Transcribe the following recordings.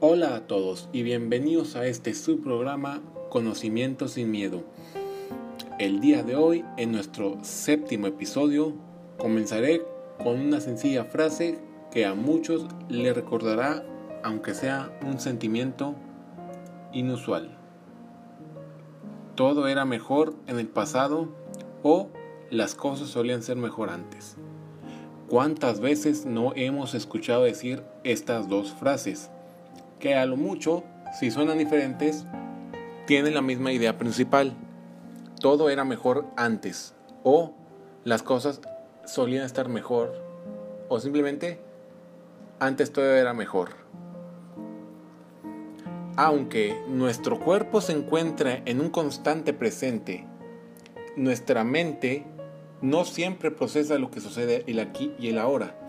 Hola a todos y bienvenidos a este subprograma Conocimiento sin Miedo. El día de hoy, en nuestro séptimo episodio, comenzaré con una sencilla frase que a muchos le recordará, aunque sea un sentimiento inusual. Todo era mejor en el pasado o las cosas solían ser mejor antes. ¿Cuántas veces no hemos escuchado decir estas dos frases? Que a lo mucho, si suenan diferentes, tienen la misma idea principal. Todo era mejor antes. O las cosas solían estar mejor. O simplemente antes todo era mejor. Aunque nuestro cuerpo se encuentra en un constante presente, nuestra mente no siempre procesa lo que sucede el aquí y el ahora.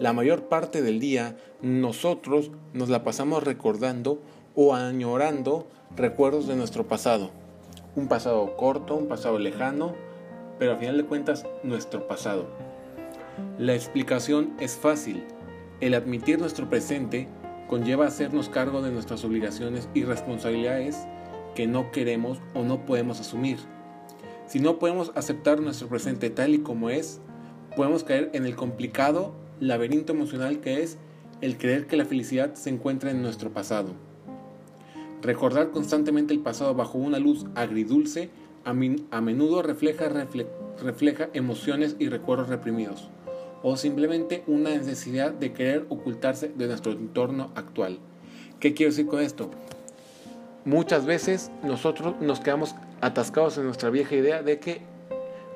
La mayor parte del día nosotros nos la pasamos recordando o añorando recuerdos de nuestro pasado. Un pasado corto, un pasado lejano, pero al final de cuentas nuestro pasado. La explicación es fácil. El admitir nuestro presente conlleva hacernos cargo de nuestras obligaciones y responsabilidades que no queremos o no podemos asumir. Si no podemos aceptar nuestro presente tal y como es, podemos caer en el complicado laberinto emocional que es el creer que la felicidad se encuentra en nuestro pasado. Recordar constantemente el pasado bajo una luz agridulce a, menudo refleja, refleja emociones y recuerdos reprimidos, o simplemente una necesidad de querer ocultarse de nuestro entorno actual. ¿Qué quiero decir con esto? Muchas veces nosotros nos quedamos atascados en nuestra vieja idea de que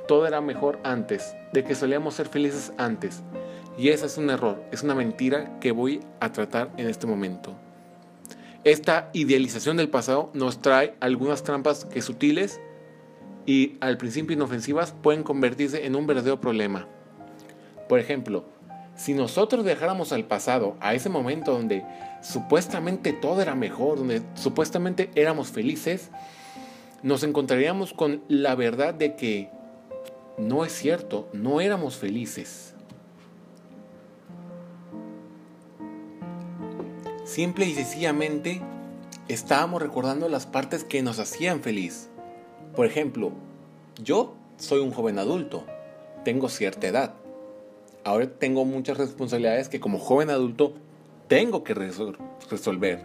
todo era mejor antes, de que solíamos ser felices antes. Y ese es un error, es una mentira que voy a tratar en este momento. Esta idealización del pasado nos trae algunas trampas que sutiles y al principio inofensivas pueden convertirse en un verdadero problema. Por ejemplo, si nosotros dejáramos al pasado, a ese momento donde supuestamente todo era mejor, donde supuestamente éramos felices, nos encontraríamos con la verdad de que no es cierto, no éramos felices. Simple y sencillamente estábamos recordando las partes que nos hacían feliz. Por ejemplo, yo soy un joven adulto, tengo cierta edad. Ahora tengo muchas responsabilidades que como joven adulto tengo que resolver.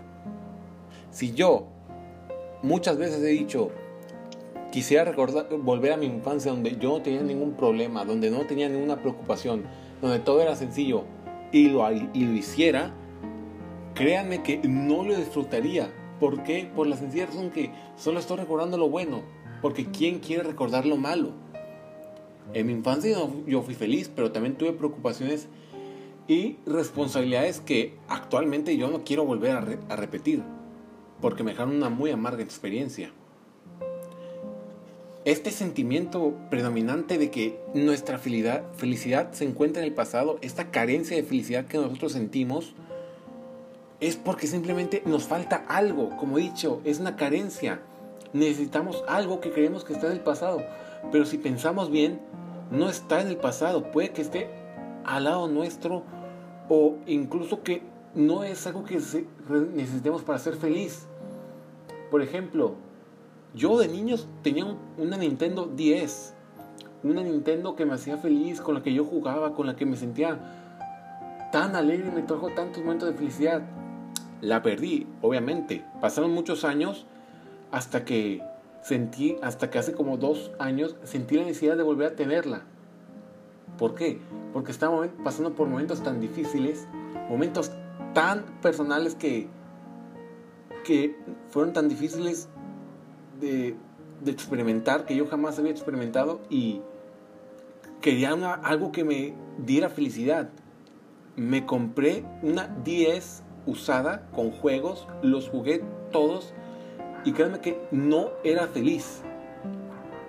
Si yo muchas veces he dicho, Quisiera recordar, volver a mi infancia donde yo no tenía ningún problema, donde no tenía ninguna preocupación, donde todo era sencillo y lo, y lo hiciera, créanme que no lo disfrutaría. ¿Por qué? Por la sencilla razón que solo estoy recordando lo bueno. Porque ¿quién quiere recordar lo malo? En mi infancia yo fui feliz, pero también tuve preocupaciones y responsabilidades que actualmente yo no quiero volver a, a repetir. Porque me dejaron una muy amarga experiencia este sentimiento predominante de que nuestra felicidad, felicidad, se encuentra en el pasado, esta carencia de felicidad que nosotros sentimos, es porque simplemente nos falta algo. Como he dicho, es una carencia. Necesitamos algo que creemos que está en el pasado. Pero si pensamos bien, no está en el pasado. Puede que esté al lado nuestro o incluso que no es algo que necesitemos para ser feliz. Por ejemplo, yo de niños tenía una Nintendo 10. Una Nintendo que me hacía feliz, con la que yo jugaba, con la que me sentía tan alegre y me trajo tantos momentos de felicidad. La perdí, obviamente. Pasaron muchos años hasta que sentí, hasta que hace como dos años, sentí la necesidad de volver a tenerla. ¿Por qué? Porque estaba pasando por momentos tan difíciles, momentos tan personales que, que fueron tan difíciles de, experimentar que yo jamás había experimentado y quería algo que me diera felicidad. Me compré una 10 usada con juegos, los jugué todos y créanme que no era feliz.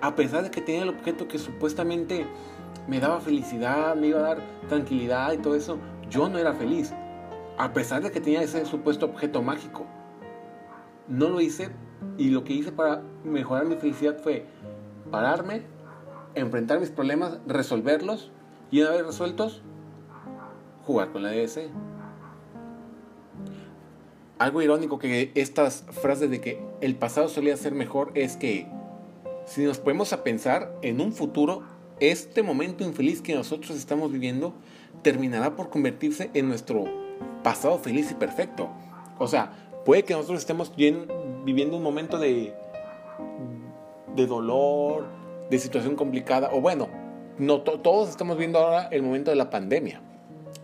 A pesar de que tenía el objeto que supuestamente me daba felicidad, me iba a dar tranquilidad y todo eso, yo no era feliz. A pesar de que tenía ese supuesto objeto mágico. No lo hice y lo que hice para mejorar mi felicidad fue pararme, enfrentar mis problemas, resolverlos y una vez resueltos, jugar con la DS. Algo irónico que estas frases de que el pasado solía ser mejor es que si nos ponemos a pensar en un futuro, este momento infeliz que nosotros estamos viviendo terminará por convertirse en nuestro pasado feliz y perfecto. O sea, puede que nosotros estemos viviendo un momento de, de dolor, de situación complicada, o bueno, no todos estamos viendo ahora el momento de la pandemia.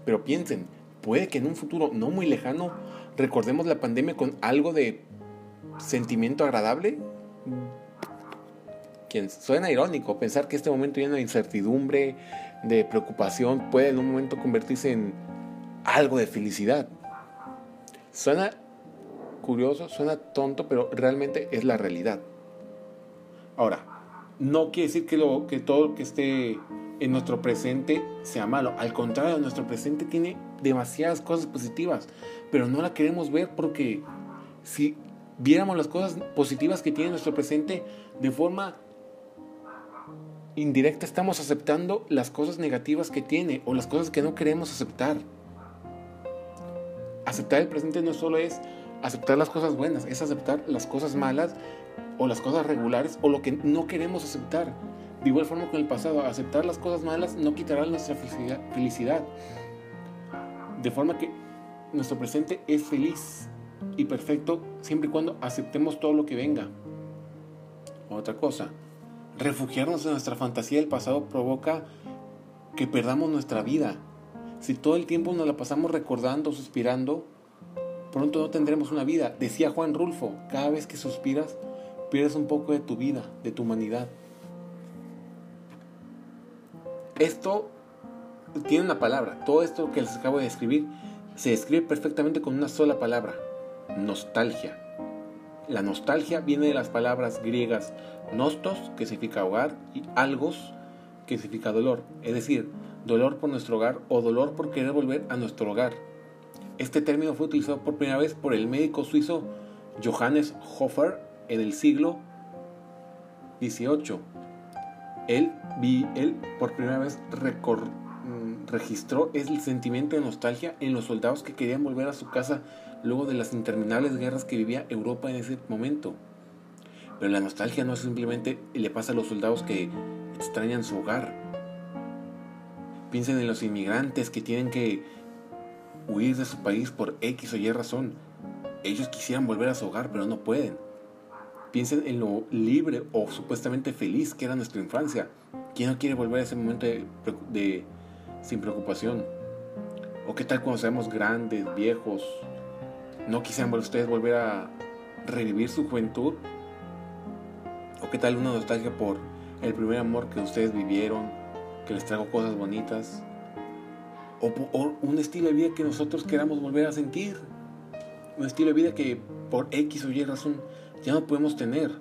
Pero piensen, puede que en un futuro no muy lejano recordemos la pandemia con algo de sentimiento agradable. Quien suena irónico pensar que este momento lleno de incertidumbre, de preocupación, puede en un momento convertirse en algo de felicidad. Suena curioso, suena tonto, pero realmente es la realidad. Ahora, no quiere decir que, lo, que todo lo que esté en nuestro presente sea malo. Al contrario, nuestro presente tiene demasiadas cosas positivas, pero no la queremos ver porque si viéramos las cosas positivas que tiene nuestro presente de forma indirecta estamos aceptando las cosas negativas que tiene o las cosas que no queremos aceptar. Aceptar el presente no solo es aceptar las cosas buenas, es aceptar las cosas malas o las cosas regulares o lo que no queremos aceptar. De igual forma con el pasado, aceptar las cosas malas no quitará nuestra felicidad. De forma que nuestro presente es feliz y perfecto siempre y cuando aceptemos todo lo que venga. Otra cosa, refugiarnos en nuestra fantasía del pasado provoca que perdamos nuestra vida. Si todo el tiempo nos la pasamos recordando, suspirando, pronto no tendremos una vida. Decía Juan Rulfo, cada vez que suspiras, pierdes un poco de tu vida, de tu humanidad. Esto tiene una palabra. Todo esto que les acabo de describir se describe perfectamente con una sola palabra. Nostalgia. La nostalgia viene de las palabras griegas nostos, que significa hogar, y algos, que significa dolor. Es decir, dolor por nuestro hogar o dolor por querer volver a nuestro hogar. Este término fue utilizado por primera vez por el médico suizo Johannes Hofer en el siglo XVIII. Él, él por primera vez mm, registró el sentimiento de nostalgia en los soldados que querían volver a su casa luego de las interminables guerras que vivía Europa en ese momento. Pero la nostalgia no simplemente le pasa a los soldados que extrañan su hogar. Piensen en los inmigrantes que tienen que huir de su país por X o Y razón. Ellos quisieran volver a su hogar, pero no pueden. Piensen en lo libre o supuestamente feliz que era nuestra infancia. ¿Quién no quiere volver a ese momento de, sin preocupación? ¿O qué tal cuando seamos grandes, viejos? ¿No quisieran ustedes volver a revivir su juventud? ¿O qué tal una nostalgia por el primer amor que ustedes vivieron, que les trajo cosas bonitas? ¿O, o un estilo de vida que nosotros queramos volver a sentir? Un estilo de vida que por X o Y razón ya no podemos tener.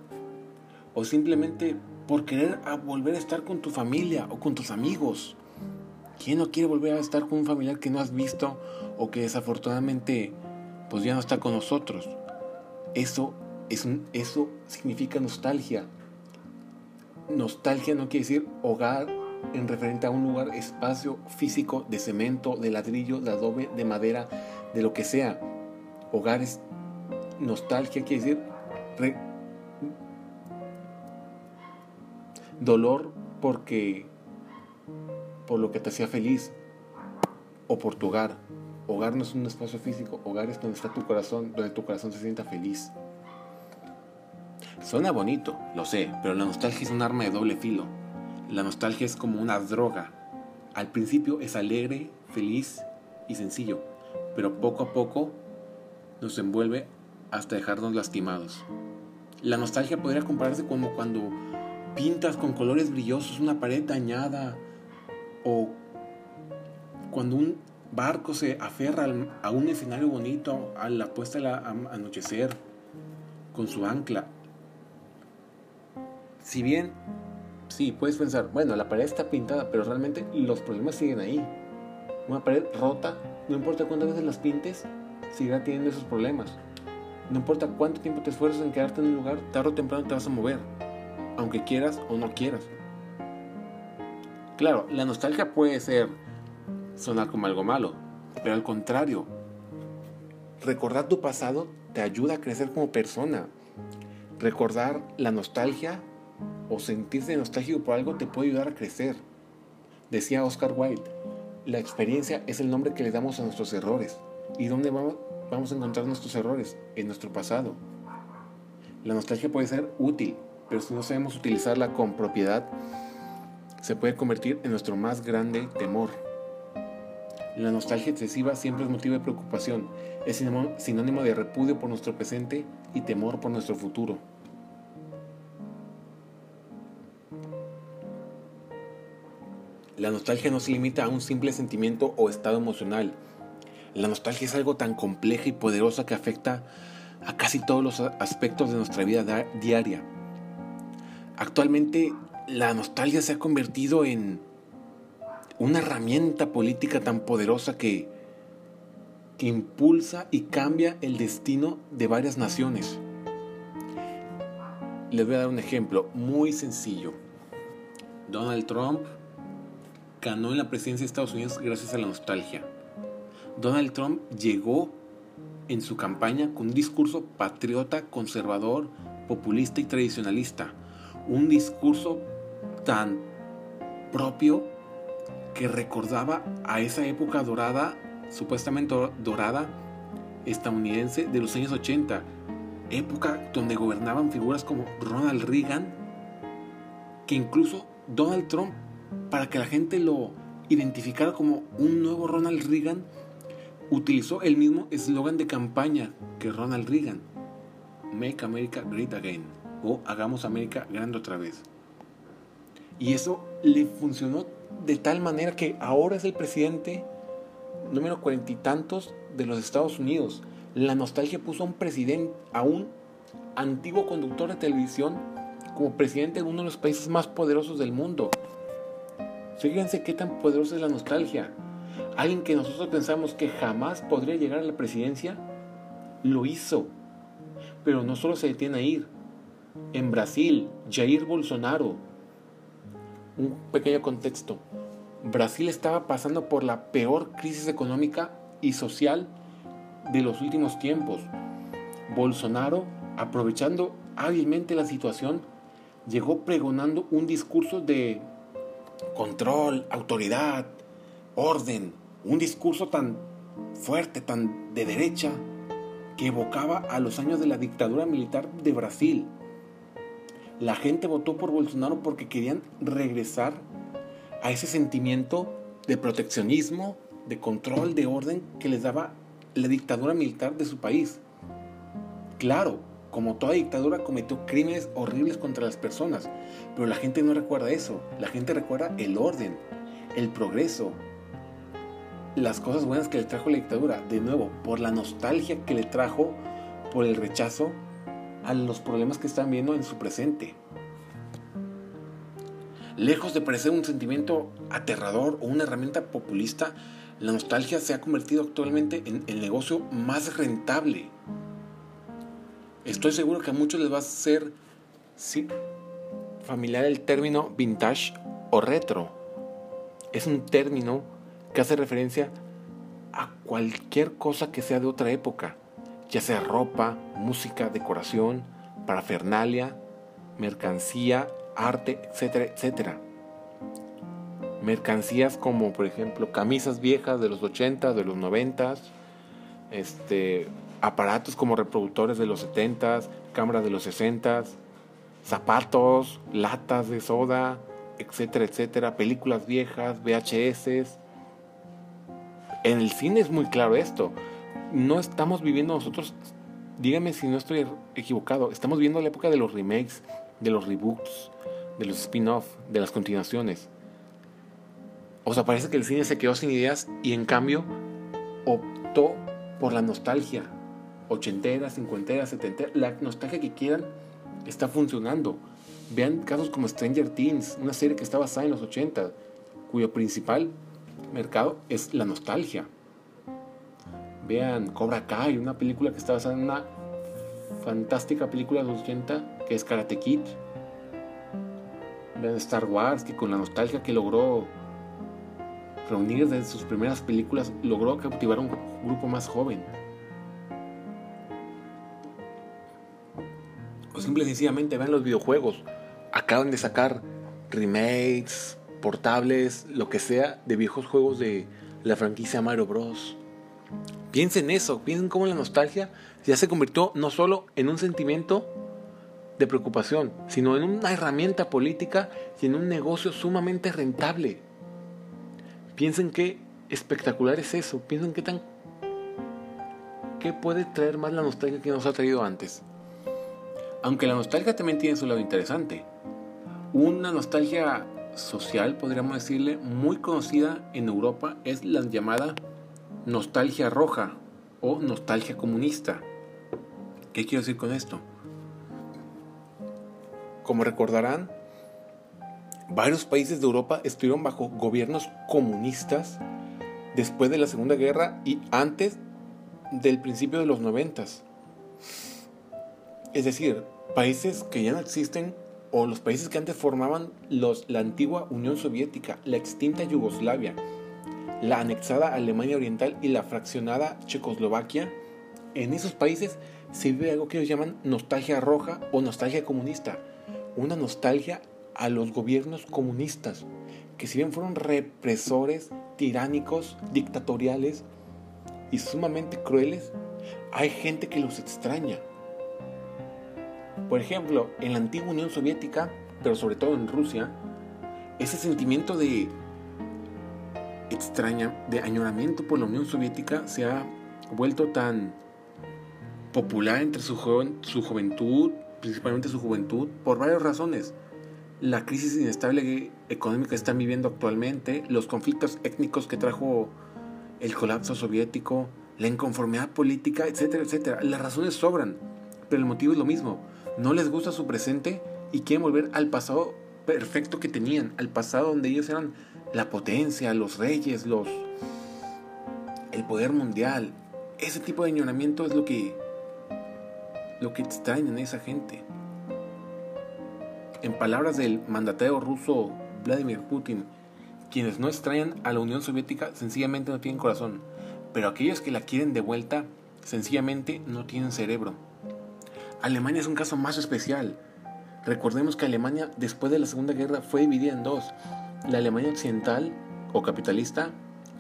O simplemente por querer volver a estar con tu familia o con tus amigos. ¿Quién no quiere volver a estar con un familiar que no has visto o que desafortunadamente pues ya no está con nosotros? Eso, es eso significa nostalgia. Nostalgia no quiere decir hogar en referente a un lugar, espacio físico de cemento, de ladrillo, de adobe, de madera, de lo que sea. Hogar es nostalgia quiere decir dolor porque por lo que te hacía feliz o por tu hogar. Hogar no es un espacio físico, hogar es donde está tu corazón, donde tu corazón se sienta feliz. Suena bonito, lo sé, pero la nostalgia es un arma de doble filo. La nostalgia es como una droga. Al principio es alegre, feliz y sencillo, pero poco a poco nos envuelve hasta dejarnos lastimados. La nostalgia podría compararse como cuando pintas con colores brillosos una pared dañada o cuando un barco se aferra a un escenario bonito a la puesta al anochecer con su ancla. Si bien, sí, puedes pensar, bueno, la pared está pintada, pero realmente los problemas siguen ahí. Una pared rota, no importa cuántas veces las pintes, seguirá teniendo esos problemas. No importa cuánto tiempo te esfuerces en quedarte en un lugar, tarde o temprano te vas a mover, aunque quieras o no quieras. Claro, la nostalgia puede ser sonar como algo malo, pero al contrario, recordar tu pasado te ayuda a crecer como persona. Recordar la nostalgia o sentirse nostálgico por algo te puede ayudar a crecer. Decía Oscar Wilde, la experiencia es el nombre que le damos a nuestros errores. ¿Y dónde vamos, vamos a encontrar nuestros errores? En nuestro pasado. La nostalgia puede ser útil, pero si no sabemos utilizarla con propiedad, se puede convertir en nuestro más grande temor. La nostalgia excesiva siempre es motivo de preocupación, es sinónimo de repudio por nuestro presente y temor por nuestro futuro. La nostalgia no se limita a un simple sentimiento o estado emocional. La nostalgia es algo tan compleja y poderosa que afecta a casi todos los aspectos de nuestra vida diaria. Actualmente la nostalgia se ha convertido en una herramienta política tan poderosa que, impulsa y cambia el destino de varias naciones. Les voy a dar un ejemplo muy sencillo. Donald Trump ganó en la presidencia de Estados Unidos gracias a la nostalgia. Donald Trump llegó en su campaña con un discurso patriota, conservador, populista y tradicionalista. Un discurso tan propio que recordaba a esa época dorada, supuestamente dorada, estadounidense de los años 80, época donde gobernaban figuras como Ronald Reagan, que incluso Donald Trump, para que la gente lo identificara como un nuevo Ronald Reagan, utilizó el mismo eslogan de campaña que Ronald Reagan, Make America Great Again, o Hagamos América grande otra vez. Y eso le funcionó de tal manera que ahora es el presidente número cuarenta y tantos de los Estados Unidos. La nostalgia puso a un presidente, a un antiguo conductor de televisión, como presidente de uno de los países más poderosos del mundo. Fíjense qué tan poderosa es la nostalgia. Alguien que nosotros pensamos que jamás podría llegar a la presidencia, lo hizo. Pero no solo se detiene a ir. En Brasil, Jair Bolsonaro, un pequeño contexto. Brasil estaba pasando por la peor crisis económica y social de los últimos tiempos. Bolsonaro, aprovechando hábilmente la situación, llegó pregonando un discurso de control, autoridad, orden, un discurso tan fuerte, tan de derecha, que evocaba a los años de la dictadura militar de Brasil. La gente votó por Bolsonaro porque querían regresar a ese sentimiento de proteccionismo, de control, de orden que les daba la dictadura militar de su país. Claro, como toda dictadura cometió crímenes horribles contra las personas, pero la gente no recuerda eso, la gente recuerda el orden, el progreso, las cosas buenas que le trajo la dictadura, de nuevo, por la nostalgia que le trajo, por el rechazo a los problemas que están viendo en su presente. Lejos de parecer un sentimiento aterrador o una herramienta populista, la nostalgia se ha convertido actualmente en el negocio más rentable. Estoy seguro que a muchos les va a ser sí, familiar el término vintage o retro. Es un término que hace referencia a cualquier cosa que sea de otra época, ya sea ropa, música, decoración, parafernalia, mercancía, arte, etcétera, etcétera. Mercancías como por ejemplo camisas viejas de los 80, de los 90, este, aparatos como reproductores de los 70, cámaras de los 60, zapatos, latas de soda, etcétera, etcétera, películas viejas, VHS. En el cine es muy claro esto no estamos viviendo nosotros, dígame si no estoy equivocado, estamos viendo la época de los remakes, de los reboots, de los spin-off, de las continuaciones. O sea, parece que el cine se quedó sin ideas y en cambio optó por la nostalgia. Ochentera, cincuentera, setentera, la nostalgia que quieran está funcionando. Vean casos como Stranger Things, una serie que está basada en los 80, cuyo principal mercado es la nostalgia. Vean Cobra Kai, una película que está basada en una fantástica película de los 80 que es Karate Kid. Vean Star Wars, que con la nostalgia que logró reunir desde sus primeras películas, logró cautivar a un grupo más joven. O simple y sencillamente vean los videojuegos. Acaban de sacar remakes, portables, lo que sea, de viejos juegos de la franquicia Mario Bros. Piensen eso, piensen cómo la nostalgia ya se convirtió no solo en un sentimiento de preocupación, sino en una herramienta política y en un negocio sumamente rentable. Piensen qué espectacular es eso, piensen qué tan... ¿Qué puede traer más la nostalgia que nos ha traído antes? Aunque la nostalgia también tiene su lado interesante. Una nostalgia social, podríamos decirle, muy conocida en Europa es la llamada nostalgia roja o nostalgia comunista. ¿Qué quiero decir con esto? Como recordarán, varios países de Europa estuvieron bajo gobiernos comunistas después de la Segunda Guerra y antes del principio de los noventas. Es decir, países que ya no existen o los países que antes formaban los, la antigua Unión Soviética, la extinta Yugoslavia, la anexada Alemania Oriental y la fraccionada Checoslovaquia, en esos países se vive algo que ellos llaman nostalgia roja o nostalgia comunista, una nostalgia a los gobiernos comunistas, que si bien fueron represores, tiránicos, dictatoriales y sumamente crueles, hay gente que los extraña por ejemplo, en la antigua Unión Soviética, pero sobre todo en Rusia, ese sentimiento de extraña, de añoramiento por la Unión Soviética se ha vuelto tan popular entre su, su juventud, principalmente su juventud, por varias razones. La crisis inestable económica que están viviendo actualmente, los conflictos étnicos que trajo el colapso soviético, la inconformidad política, etcétera, etcétera. Las razones sobran, pero el motivo es lo mismo no les gusta su presente y quieren volver al pasado perfecto que tenían, al pasado donde ellos eran la potencia, los reyes, los el poder mundial. Ese tipo de añoramiento es lo que lo que extrañan a esa gente. En palabras del mandatario ruso Vladimir Putin, quienes no extrañan a la Unión Soviética sencillamente no tienen corazón, pero aquellos que la quieren de vuelta sencillamente no tienen cerebro. Alemania es un caso más especial. Recordemos que Alemania después de la Segunda Guerra fue dividida en dos. La Alemania occidental o capitalista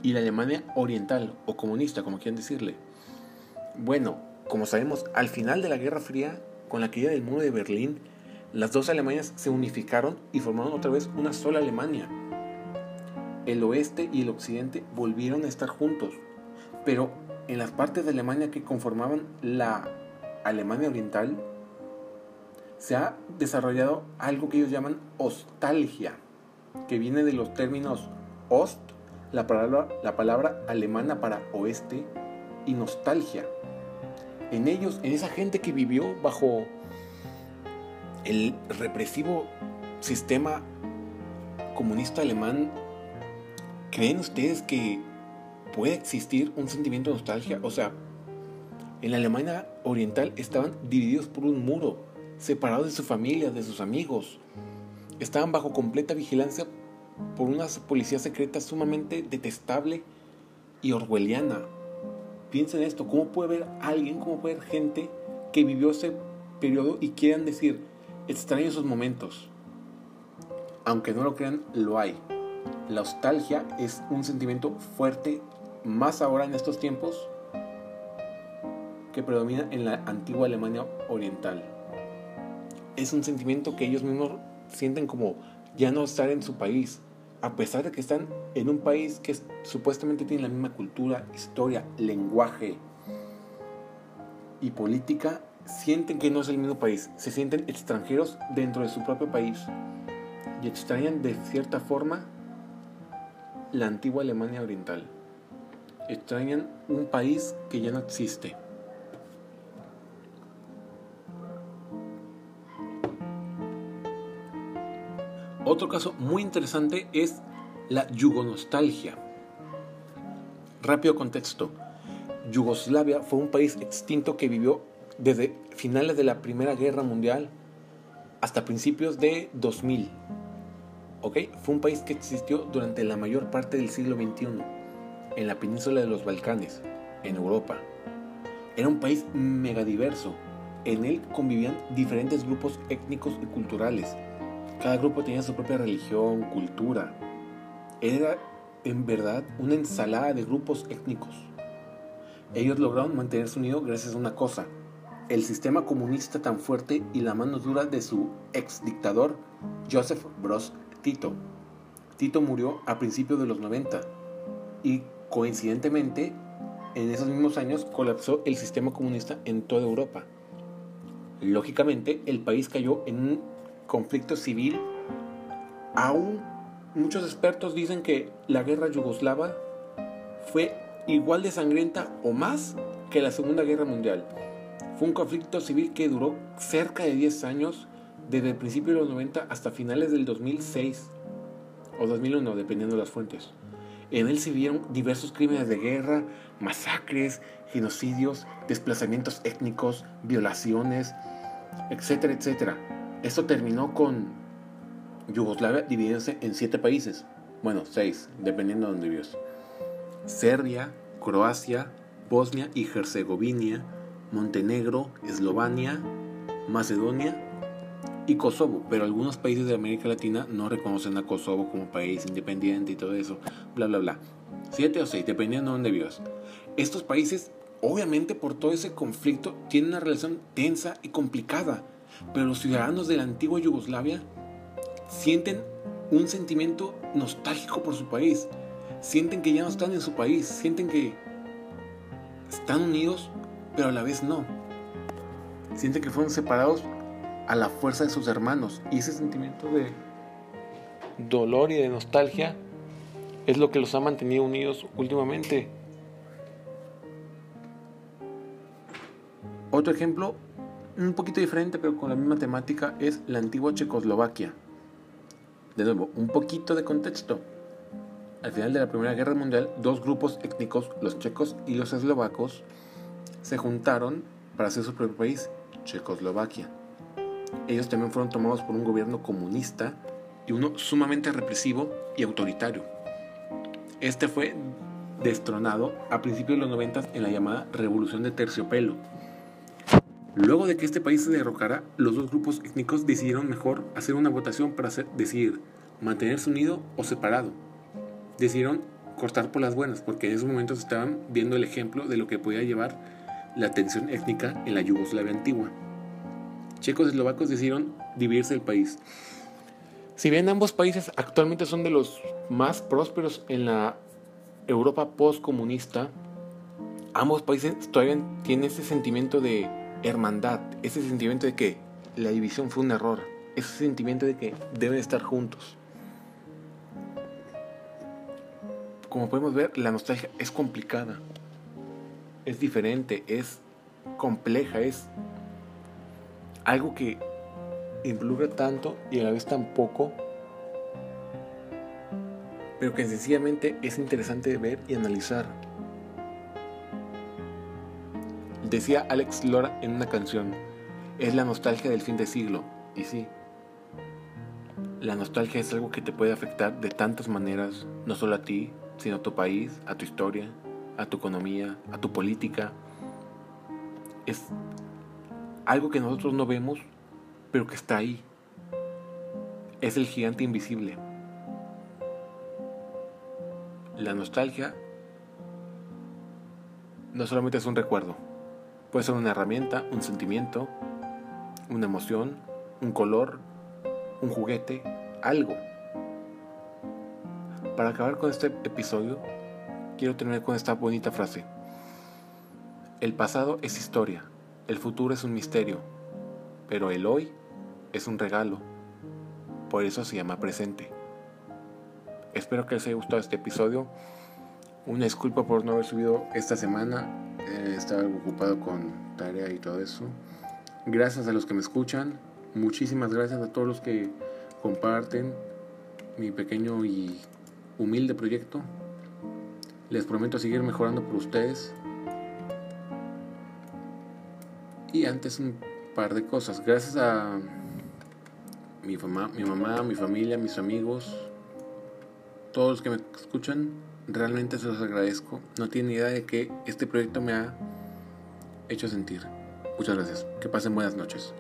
y la Alemania oriental o comunista, como quieran decirle. Bueno, como sabemos, al final de la Guerra Fría, con la caída del muro de Berlín, las dos Alemanias se unificaron y formaron otra vez una sola Alemania. El oeste y el occidente volvieron a estar juntos, pero en las partes de Alemania que conformaban la Alemania Oriental, se ha desarrollado algo que ellos llaman ostalgia, que viene de los términos ost, la palabra, la palabra alemana para oeste, y nostalgia. En ellos, en esa gente que vivió bajo el represivo sistema comunista alemán, ¿creen ustedes que puede existir un sentimiento de nostalgia? O sea, en la Alemania Oriental estaban divididos por un muro, separados de su familia, de sus amigos. Estaban bajo completa vigilancia por una policía secreta sumamente detestable y orwelliana. Piensen esto, ¿cómo puede haber alguien, cómo puede haber gente que vivió ese periodo y quieran decir, extraño esos momentos? Aunque no lo crean, lo hay. La nostalgia es un sentimiento fuerte, más ahora en estos tiempos, que predomina en la antigua Alemania oriental. Es un sentimiento que ellos mismos sienten como ya no estar en su país, a pesar de que están en un país que supuestamente tiene la misma cultura, historia, lenguaje y política, sienten que no es el mismo país, se sienten extranjeros dentro de su propio país y extrañan de cierta forma la antigua Alemania oriental. Extrañan un país que ya no existe. Otro caso muy interesante es la yugonostalgia. Rápido contexto. Yugoslavia fue un país extinto que vivió desde finales de la Primera Guerra Mundial hasta principios de 2000. ¿Ok? Fue un país que existió durante la mayor parte del siglo XXI en la península de los Balcanes, en Europa. Era un país megadiverso, En él convivían diferentes grupos étnicos y culturales. Cada grupo tenía su propia religión, cultura. Era en verdad una ensalada de grupos étnicos. Ellos lograron mantenerse unidos gracias a una cosa, el sistema comunista tan fuerte y la mano dura de su ex dictador, Joseph Broz Tito. Tito murió a principios de los 90 y coincidentemente en esos mismos años colapsó el sistema comunista en toda Europa. Lógicamente, el país cayó en un conflicto civil. Aún muchos expertos dicen que la guerra yugoslava fue igual de sangrienta o más que la Segunda Guerra Mundial. Fue un conflicto civil que duró cerca de 10 años, desde el principio de los 90 hasta finales del 2006 o 2001, dependiendo de las fuentes. En él se vieron diversos crímenes de guerra, masacres, genocidios, desplazamientos étnicos, violaciones, etcétera, etcétera. Esto terminó con Yugoslavia dividiéndose en siete países. Bueno, seis, dependiendo de dónde vives. Serbia, Croacia, Bosnia y Herzegovina, Montenegro, Eslovenia, Macedonia y Kosovo, pero algunos países de América Latina no reconocen a Kosovo como país independiente y todo eso, bla, bla, bla. Siete o seis, dependiendo de dónde vivas. Estos países, obviamente por todo ese conflicto, tienen una relación tensa y complicada, pero los ciudadanos de la antigua Yugoslavia sienten un sentimiento nostálgico por su país, sienten que ya no están en su país, sienten que están unidos, pero a la vez no. Sienten que fueron separados a la fuerza de sus hermanos. Y ese sentimiento de dolor y de nostalgia es lo que los ha mantenido unidos últimamente. Otro ejemplo, un poquito diferente pero con la misma temática, es la antigua Checoslovaquia. De nuevo, un poquito de contexto. Al final de la Primera Guerra Mundial, dos grupos étnicos, los checos y los eslovacos, se juntaron para hacer su propio país, Checoslovaquia. Ellos también fueron tomados por un gobierno comunista y uno sumamente represivo y autoritario. Este fue destronado a principios de los 90 en la llamada Revolución de Terciopelo. Luego de que este país se derrocara, los dos grupos étnicos decidieron mejor hacer una votación para decidir mantenerse unido o separado decidieron cortar por las buenas, porque en esos momentos estaban viendo el ejemplo de lo que podía llevar la tensión étnica en la Yugoslavia antigua. Checos y eslovacos decidieron dividirse el país. Si bien ambos países actualmente son de los más prósperos en la Europa postcomunista, ambos países todavía tienen ese sentimiento de hermandad, ese sentimiento de que la división fue un error, ese sentimiento de que deben estar juntos. como podemos ver, la nostalgia es complicada, es diferente, es compleja, es algo que involucra tanto y a la vez tan poco, pero que sencillamente es interesante ver y analizar. Decía Alex Lora en una canción, es la nostalgia del fin de siglo, y sí, la nostalgia es algo que te puede afectar de tantas maneras, no solo a ti, sino a tu país, a tu historia, a tu economía, a tu política. Es algo que nosotros no vemos, pero que está ahí. Es el gigante invisible. La nostalgia no solamente es un recuerdo, puede ser una herramienta, un sentimiento, una emoción, un color, un juguete, algo. Para acabar con este episodio, quiero terminar con esta bonita frase. El pasado es historia, el futuro es un misterio, pero el hoy es un regalo. Por eso se llama presente. Espero que les haya gustado este episodio. Una disculpa por no haber subido esta semana. Eh, estaba ocupado con tarea y todo eso. Gracias a los que me escuchan. Muchísimas gracias a todos los que comparten mi pequeño y humilde proyecto. Les prometo seguir mejorando por ustedes. Y antes un par de cosas. Gracias a mi mamá, mi mamá, mi familia, mis amigos, todos los que me escuchan, realmente se los agradezco. No tienen idea de que este proyecto me ha hecho sentir. Muchas gracias. Que pasen buenas noches.